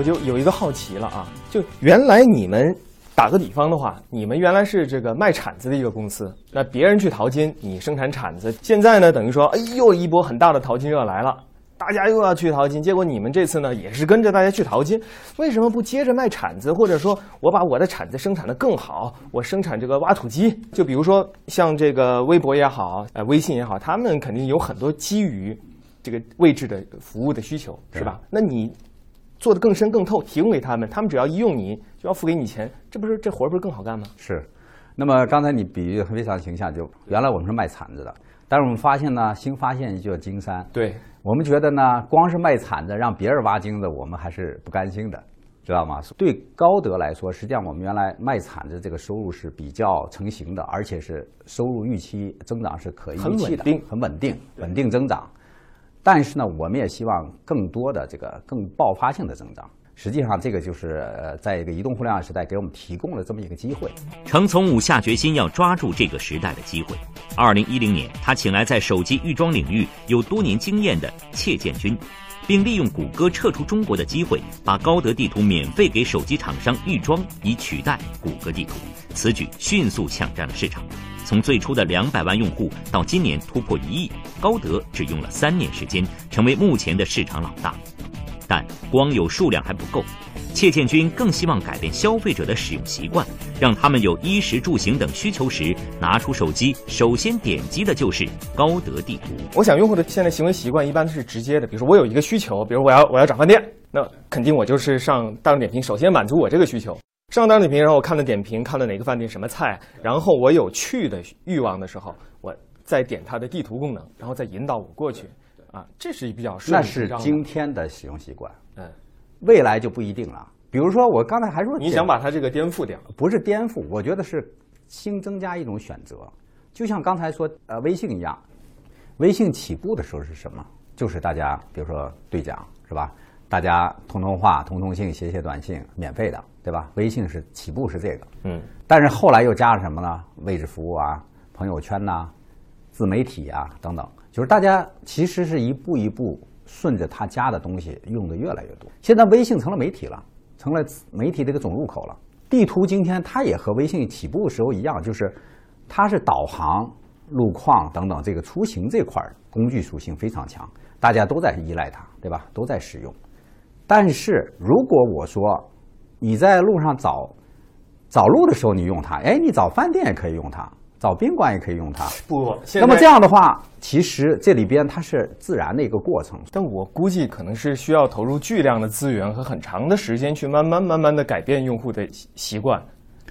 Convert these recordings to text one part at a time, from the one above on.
我就有一个好奇了啊，就原来你们打个比方的话，你们原来是这个卖铲子的一个公司，那别人去淘金，你生产铲子，现在呢等于说，哎呦一波很大的淘金热来了，大家又要去淘金，结果你们这次呢也是跟着大家去淘金，为什么不接着卖铲子，或者说我把我的铲子生产的更好，我生产这个挖土机，就比如说像这个微博也好，呃微信也好，他们肯定有很多基于这个位置的服务的需求，是吧？那你。做得更深更透，提供给他们，他们只要一用你就要付给你钱，这不是这活儿不是更好干吗？是，那么刚才你比喻非常形象，就原来我们是卖铲子的，但是我们发现呢，新发现就叫金山。对，我们觉得呢，光是卖铲子让别人挖金子，我们还是不甘心的，知道吗？对高德来说，实际上我们原来卖铲子这个收入是比较成型的，而且是收入预期增长是可预期的，很稳定，稳定增长。但是呢，我们也希望更多的这个更爆发性的增长。实际上，这个就是呃，在一个移动互联网时代，给我们提供了这么一个机会。程从武下决心要抓住这个时代的机会。二零一零年，他请来在手机预装领域有多年经验的切建军，并利用谷歌撤出中国的机会，把高德地图免费给手机厂商预装，以取代谷歌地图。此举迅速抢占了市场。从最初的两百万用户到今年突破一亿，高德只用了三年时间，成为目前的市场老大。但光有数量还不够，切建军更希望改变消费者的使用习惯，让他们有衣食住行等需求时，拿出手机首先点击的就是高德地图。我想用户的现在行为习惯一般都是直接的，比如说我有一个需求，比如我要我要找饭店，那肯定我就是上大众点评，首先满足我这个需求。上大众点评，然后我看了点评，看了哪个饭店什么菜，然后我有去的欲望的时候，我再点它的地图功能，然后再引导我过去，啊，这是比较那是今天的使用习惯，嗯，未来就不一定了。比如说我刚才还说，你想把它这个颠覆掉？不是颠覆，我觉得是新增加一种选择。就像刚才说呃微信一样，微信起步的时候是什么？就是大家比如说对讲是吧？大家通通话、通通信、写写短信，免费的。对吧？微信是起步是这个，嗯，但是后来又加了什么呢？位置服务啊，朋友圈呐，自媒体啊等等，就是大家其实是一步一步顺着他加的东西用的越来越多。现在微信成了媒体了，成了媒体这个总入口了。地图今天它也和微信起步的时候一样，就是它是导航、路况等等这个出行这块工具属性非常强，大家都在依赖它，对吧？都在使用。但是如果我说，你在路上找找路的时候，你用它，哎，你找饭店也可以用它，找宾馆也可以用它。不，那么这样的话，其实这里边它是自然的一个过程。但我估计可能是需要投入巨量的资源和很长的时间，去慢慢慢慢的改变用户的习惯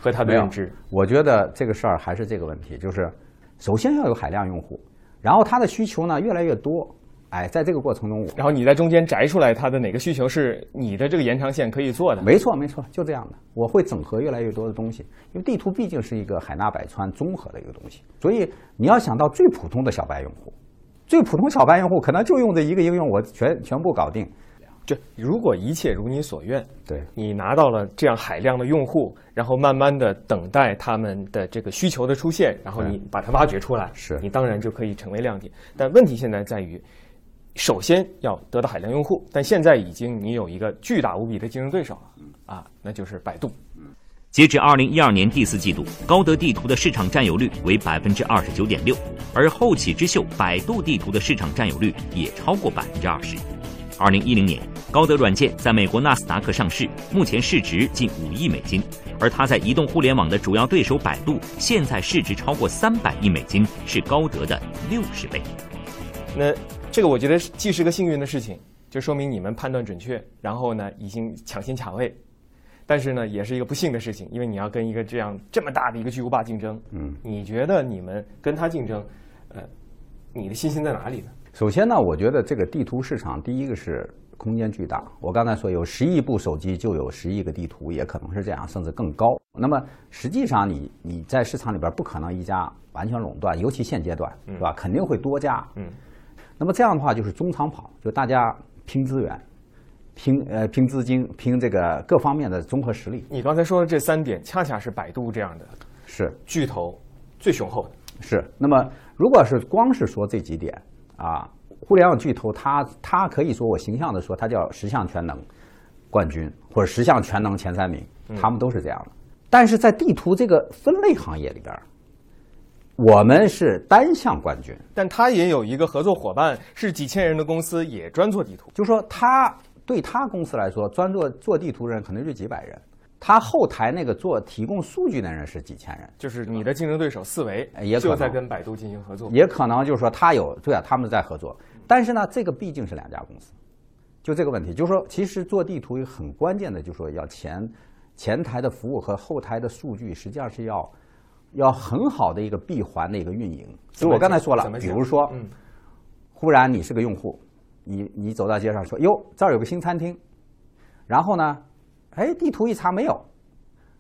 和他的认知。我觉得这个事儿还是这个问题，就是首先要有海量用户，然后他的需求呢越来越多。哎，在这个过程中，然后你在中间摘出来它的哪个需求是你的这个延长线可以做的？没错，没错，就这样的。我会整合越来越多的东西，因为地图毕竟是一个海纳百川、综合的一个东西，所以你要想到最普通的小白用户，最普通小白用户可能就用这一个应用，我全全部搞定。就如果一切如你所愿，对你拿到了这样海量的用户，然后慢慢的等待他们的这个需求的出现，然后你把它挖掘出来，是你当然就可以成为亮点。但问题现在在于。首先要得到海量用户，但现在已经你有一个巨大无比的竞争对手了，啊，那就是百度。截至二零一二年第四季度，高德地图的市场占有率为百分之二十九点六，而后起之秀百度地图的市场占有率也超过百分之二十。二零一零年，高德软件在美国纳斯达克上市，目前市值近五亿美金，而它在移动互联网的主要对手百度，现在市值超过三百亿美金，是高德的六十倍。那。这个我觉得既是个幸运的事情，就说明你们判断准确，然后呢已经抢先卡位，但是呢也是一个不幸的事情，因为你要跟一个这样这么大的一个巨无霸竞争。嗯，你觉得你们跟他竞争，呃，你的信心在哪里呢？首先呢，我觉得这个地图市场第一个是空间巨大。我刚才说有十亿部手机就有十亿个地图，也可能是这样，甚至更高。那么实际上你你在市场里边不可能一家完全垄断，尤其现阶段是吧？肯定会多家。嗯。那么这样的话就是中长跑，就大家拼资源，拼呃拼资金，拼这个各方面的综合实力。你刚才说的这三点，恰恰是百度这样的，是巨头最雄厚的。是。那么如果是光是说这几点啊，互联网巨头它它可以说我形象的说它叫十项全能，冠军或者十项全能前三名，他们都是这样的。但是在地图这个分类行业里边儿，我们是单项冠军，但他也有一个合作伙伴，是几千人的公司，也专做地图。就说他对他公司来说，专做做地图人可能就几百人，他后台那个做提供数据的人是几千人，就是你的竞争对手四维哎也可在跟百度进行合作。也可能就是说他有对啊，他们在合作，但是呢，这个毕竟是两家公司，就这个问题，就是说，其实做地图有很关键的，就是说要前前台的服务和后台的数据，实际上是要要很好的一个闭环的一个运营。所以我刚才说了比如说，嗯，忽然你是个用户，你你走到街上说，哟，这儿有个新餐厅，然后呢，哎，地图一查没有，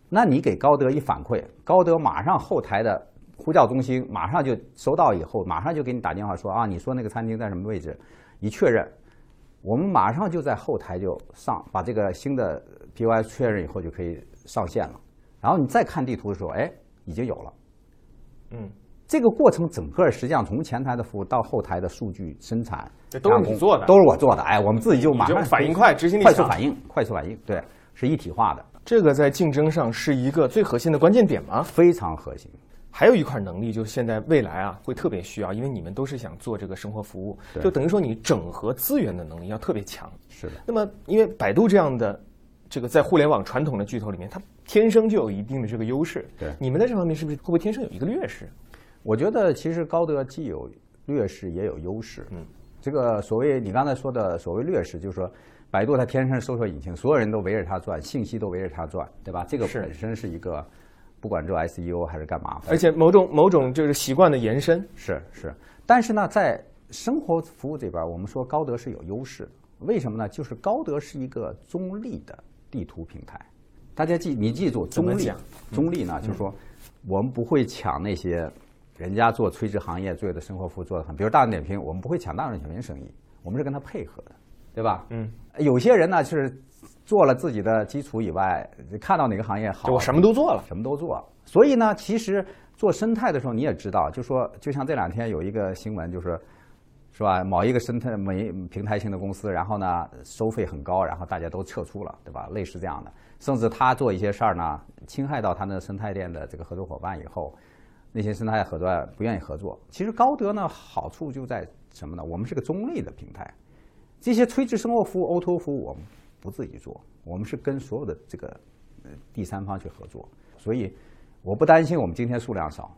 那你给高德一反馈，高德马上后台的呼叫中心马上就收到以后，马上就给你打电话说啊，你说那个餐厅在什么位置，一确认，我们马上就在后台就上把这个新的 POI 确认以后就可以上线了，然后你再看地图的时候，哎，已经有了。嗯，这个过程整个实际上从前台的服务到后台的数据生产，这都是你做的都是我做的。哎，我们自己就马上反应快执行力快速反应，快速反应，对，是一体化的，这个在竞争上是一个最核心的关键点吗？非常核心。还有一块能力，就是现在未来啊会特别需要，因为你们都是想做这个生活服务，就等于说你整合资源的能力要特别强。是的，那么，因为百度这样的这个在互联网传统的巨头里面，它天生就有一定的这个优势。对你们在这方面是不是会不会天生有一个劣势？我觉得其实高德既有劣势也有优势。嗯，这个所谓你刚才说的所谓劣势，就是说百度它天生是搜索引擎，所有人都围着它转，信息都围着它转，对吧？这个本身是一个，不管做 SEO 还是干嘛，而且某种某种就是习惯的延伸。是是，但是呢，在生活服务这边，我们说高德是有优势的。为什么呢？就是高德是一个中立的地图平台。大家记，你记住，中立中立呢，就是说我们不会抢那些人家做垂直行业做的生活服务做的很，比如大众点评，我们不会抢大众点评生意，我们是跟他配合的，对吧？嗯，有些人呢，就是做了自己的基础以外，看到哪个行业好，就我什么都做了。什么都做。所以呢，其实做生态的时候，你也知道，就说就像这两天有一个新闻，就是是吧？某一个生态每平台型的公司，然后呢收费很高，然后大家都撤出了，对吧？类似这样的，甚至他做一些事儿呢，侵害到他的生态链的这个合作伙伴以后，那些生态合作不愿意合作。其实高德呢，好处就在什么呢？我们是个中立的平台，这些垂直生活服务、O2O 服务我们不自己做，我们是跟所有的这个第三方去合作，所以我不担心我们今天数量少，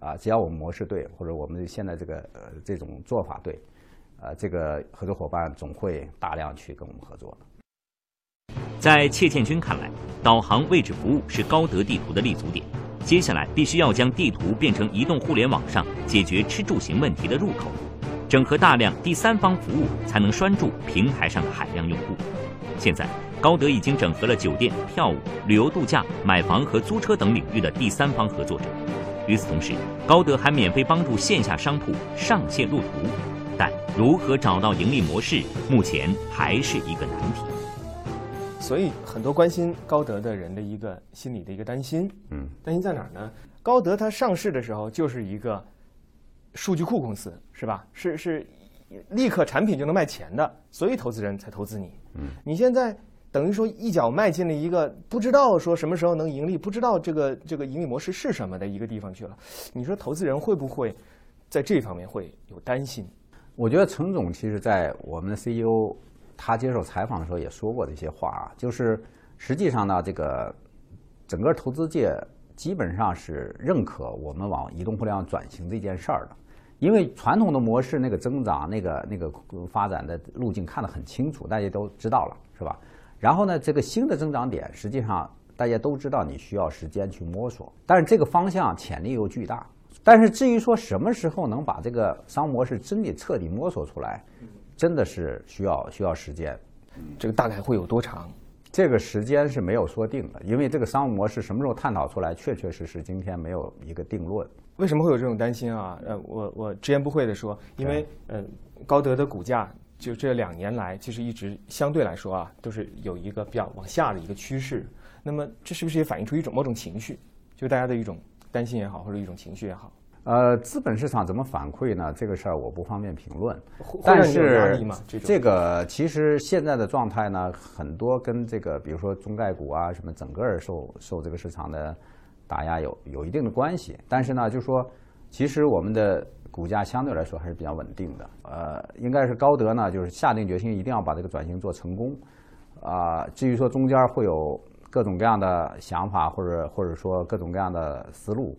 啊，只要我们模式对，或者我们现在这个呃这种做法对，呃，这个合作伙伴总会大量去跟我们合作的。在切建军看来，导航位置服务是高德地图的立足点。接下来必须要将地图变成移动互联网上解决吃住行问题的入口，整合大量第三方服务，才能拴住平台上的海量用户。现在，高德已经整合了酒店、票务、旅游度假、买房和租车等领域的第三方合作者。与此同时，高德还免费帮助线下商铺上线入图，但如何找到盈利模式，目前还是一个难题。所以很多关心高德的人的一个心理的一个担心，嗯，担心在哪儿呢？高德它上市的时候就是一个数据库公司，是吧？是是，立刻产品就能卖钱的，所以投资人才投资你。嗯，你现在等于说一脚迈进了一个不知道说什么时候能盈利，不知道这个这个盈利模式是什么的一个地方去了。你说投资人会不会在这方面会有担心？我觉得陈总其实在我们的 CEO 他接受采访的时候也说过这些话啊，就是实际上呢，这个整个投资界基本上是认可我们往移动互联网转型这件事儿的，因为传统的模式那个增长、那个那个发展的路径看得很清楚，大家都知道了，是吧？然后呢，这个新的增长点，实际上大家都知道你需要时间去摸索，但是这个方向潜力又巨大。但是至于说什么时候能把这个商模式真的彻底摸索出来，真的是需要需要时间。这个大概会有多长？这个时间是没有说定的，因为这个商务模式什么时候探讨出来，确确实实今天没有一个定论。为什么会有这种担心啊？呃，我我直言不讳地说，因为呃，高德的股价就这两年来，其实一直相对来说啊，都是有一个比较往下的一个趋势。那么这是不是也反映出一种某种情绪？就大家的一种担心也好，或者一种情绪也好？呃，资本市场怎么反馈呢？这个事儿我不方便评论。但是这个其实现在的状态呢，很多跟这个比如说中概股啊什么，整个儿受受这个市场的打压有有一定的关系。但是呢，就说其实我们的股价相对来说还是比较稳定的。呃，应该是高德呢，就是下定决心一定要把这个转型做成功。啊、至于说中间会有各种各样的想法，或者或者说各种各样的思路，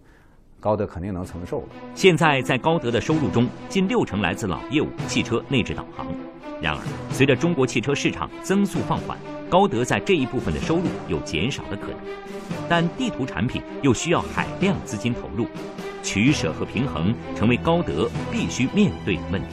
高德肯定能承受。现在在高德的收入中，近六成来自老业务汽车内置导航。然而，随着中国汽车市场增速放缓，高德在这一部分的收入有减少的可能。但地图产品又需要海量资金投入，取舍和平衡成为高德必须面对的问题。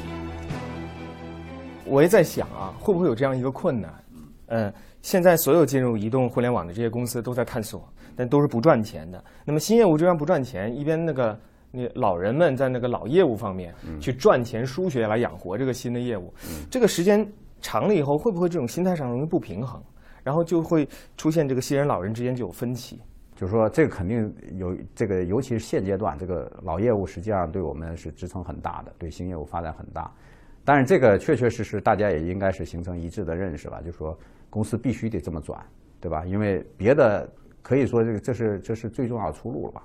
我也在想啊，会不会有这样一个困难？嗯，现在所有进入移动互联网的这些公司都在探索，但都是不赚钱的。那么新业务这边不赚钱，一边那个那老人们在那个老业务方面去赚钱输血来养活这个新的业务，这个时间长了以后，会不会这种心态上容易不平衡？然后就会出现这个新人老人之间就有分歧。就是说，这个肯定有这个，尤其是现阶段，这个老业务实际上对我们是支撑很大的，对新业务发展很大。但是这个确确实实，大家也应该是形成一致的认识吧，就是说公司必须得这么转，对吧？因为别的可以说这个这是这是最重要的出路了吧。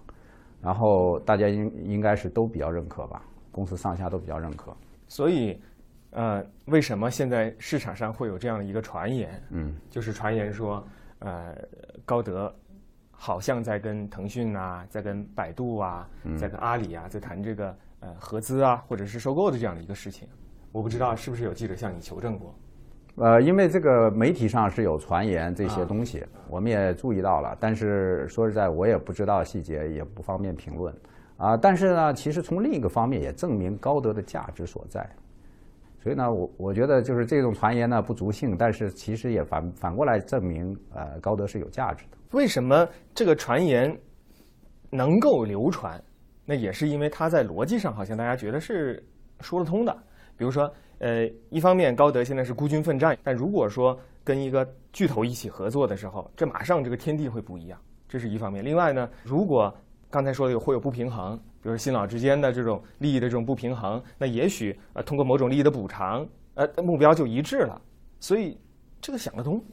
然后大家应应该是都比较认可吧，公司上下都比较认可。所以，呃，为什么现在市场上会有这样的一个传言？嗯，就是传言说，呃，高德好像在跟腾讯啊，在跟百度啊，在跟阿里啊，在谈这个呃合资啊，或者是收购的这样的一个事情。我不知道是不是有记者向你求证过？呃，因为这个媒体上是有传言这些东西，我们也注意到了，但是说实在，我也不知道细节，也不方便评论。啊，但是呢，其实从另一个方面也证明高德的价值所在。所以呢，我我觉得就是这种传言呢不足信，但是其实也反反过来证明，呃，高德是有价值的。为什么这个传言能够流传？那也是因为它在逻辑上好像大家觉得是说得通的。比如说，呃，一方面高德现在是孤军奋战，但如果说跟一个巨头一起合作的时候，这马上这个天地会不一样，这是一方面。另外呢，如果刚才说的有会有不平衡，比如说新老之间的这种利益的这种不平衡，那也许呃通过某种利益的补偿，呃目标就一致了。所以这个想得通。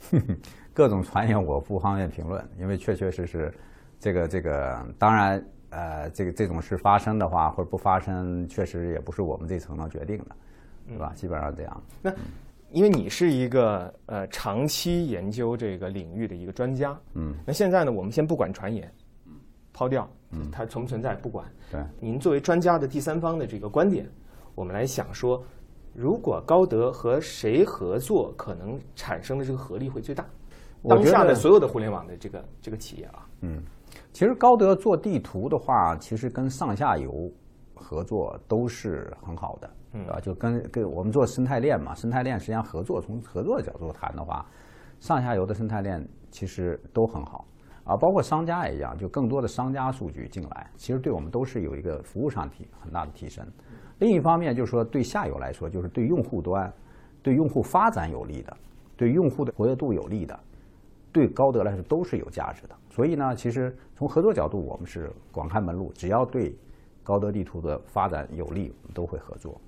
各种传言我不方便评论，因为确确实实，这个这个当然呃，这个这种事发生的话或者不发生，确实也不是我们这层能决定的，对吧？基本上这样。那因为你是一个呃长期研究这个领域的一个专家，嗯，那现在呢，我们先不管传言，抛掉，嗯，它存不存在不管。对，您作为专家的第三方的这个观点，我们来想说，如果高德和谁合作，可能产生的这个合力会最大？当下的所有的互联网的这个这个企业啊，嗯其实高德做地图的话，其实跟上下游合作都是很好的，对吧？就跟跟我们做生态链嘛，生态链实际上合作，从合作的角度谈的话，上下游的生态链其实都很好啊，包括商家也一样，就更多的商家数据进来，其实对我们都是有一个服务上提很大的提升。另一方面就是说，对下游来说，就是对用户端、对用户发展有利的，对用户的活跃度有利的，对高德来说都是有价值的。所以呢，其实从合作角度，我们是广开门路，只要对高德地图的发展有利，我们都会合作。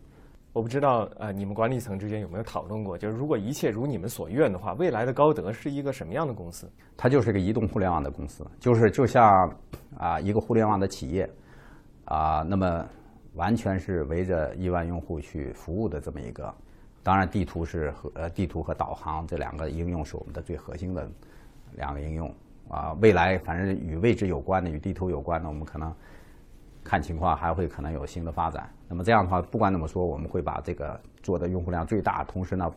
我不知道呃你们管理层之间有没有讨论过，就是如果一切如你们所愿的话，未来的高德是一个什么样的公司？它就是个移动互联网的公司，就是就像啊一个互联网的企业啊，那么完全是围着亿万用户去服务的这么一个。当然，地图是和呃地图和导航这两个应用是我们的最核心的两个应用啊。未来反正与位置有关的、与地图有关的，我们可能看情况还会可能有新的发展。那么这样的话，不管怎么说，我们会把这个做的用户量最大，同时呢，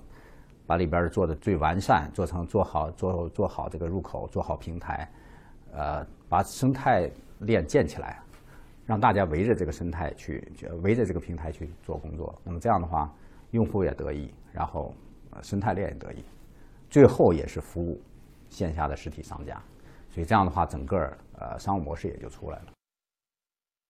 把里边做的最完善，做成做好做做好这个入口，做好平台，呃，把生态链建起来，让大家围着这个生态去，围着这个平台去做工作。那么这样的话，用户也得益，然后生态链也得益，最后也是服务线下的实体商家。所以这样的话，整个呃商务模式也就出来了。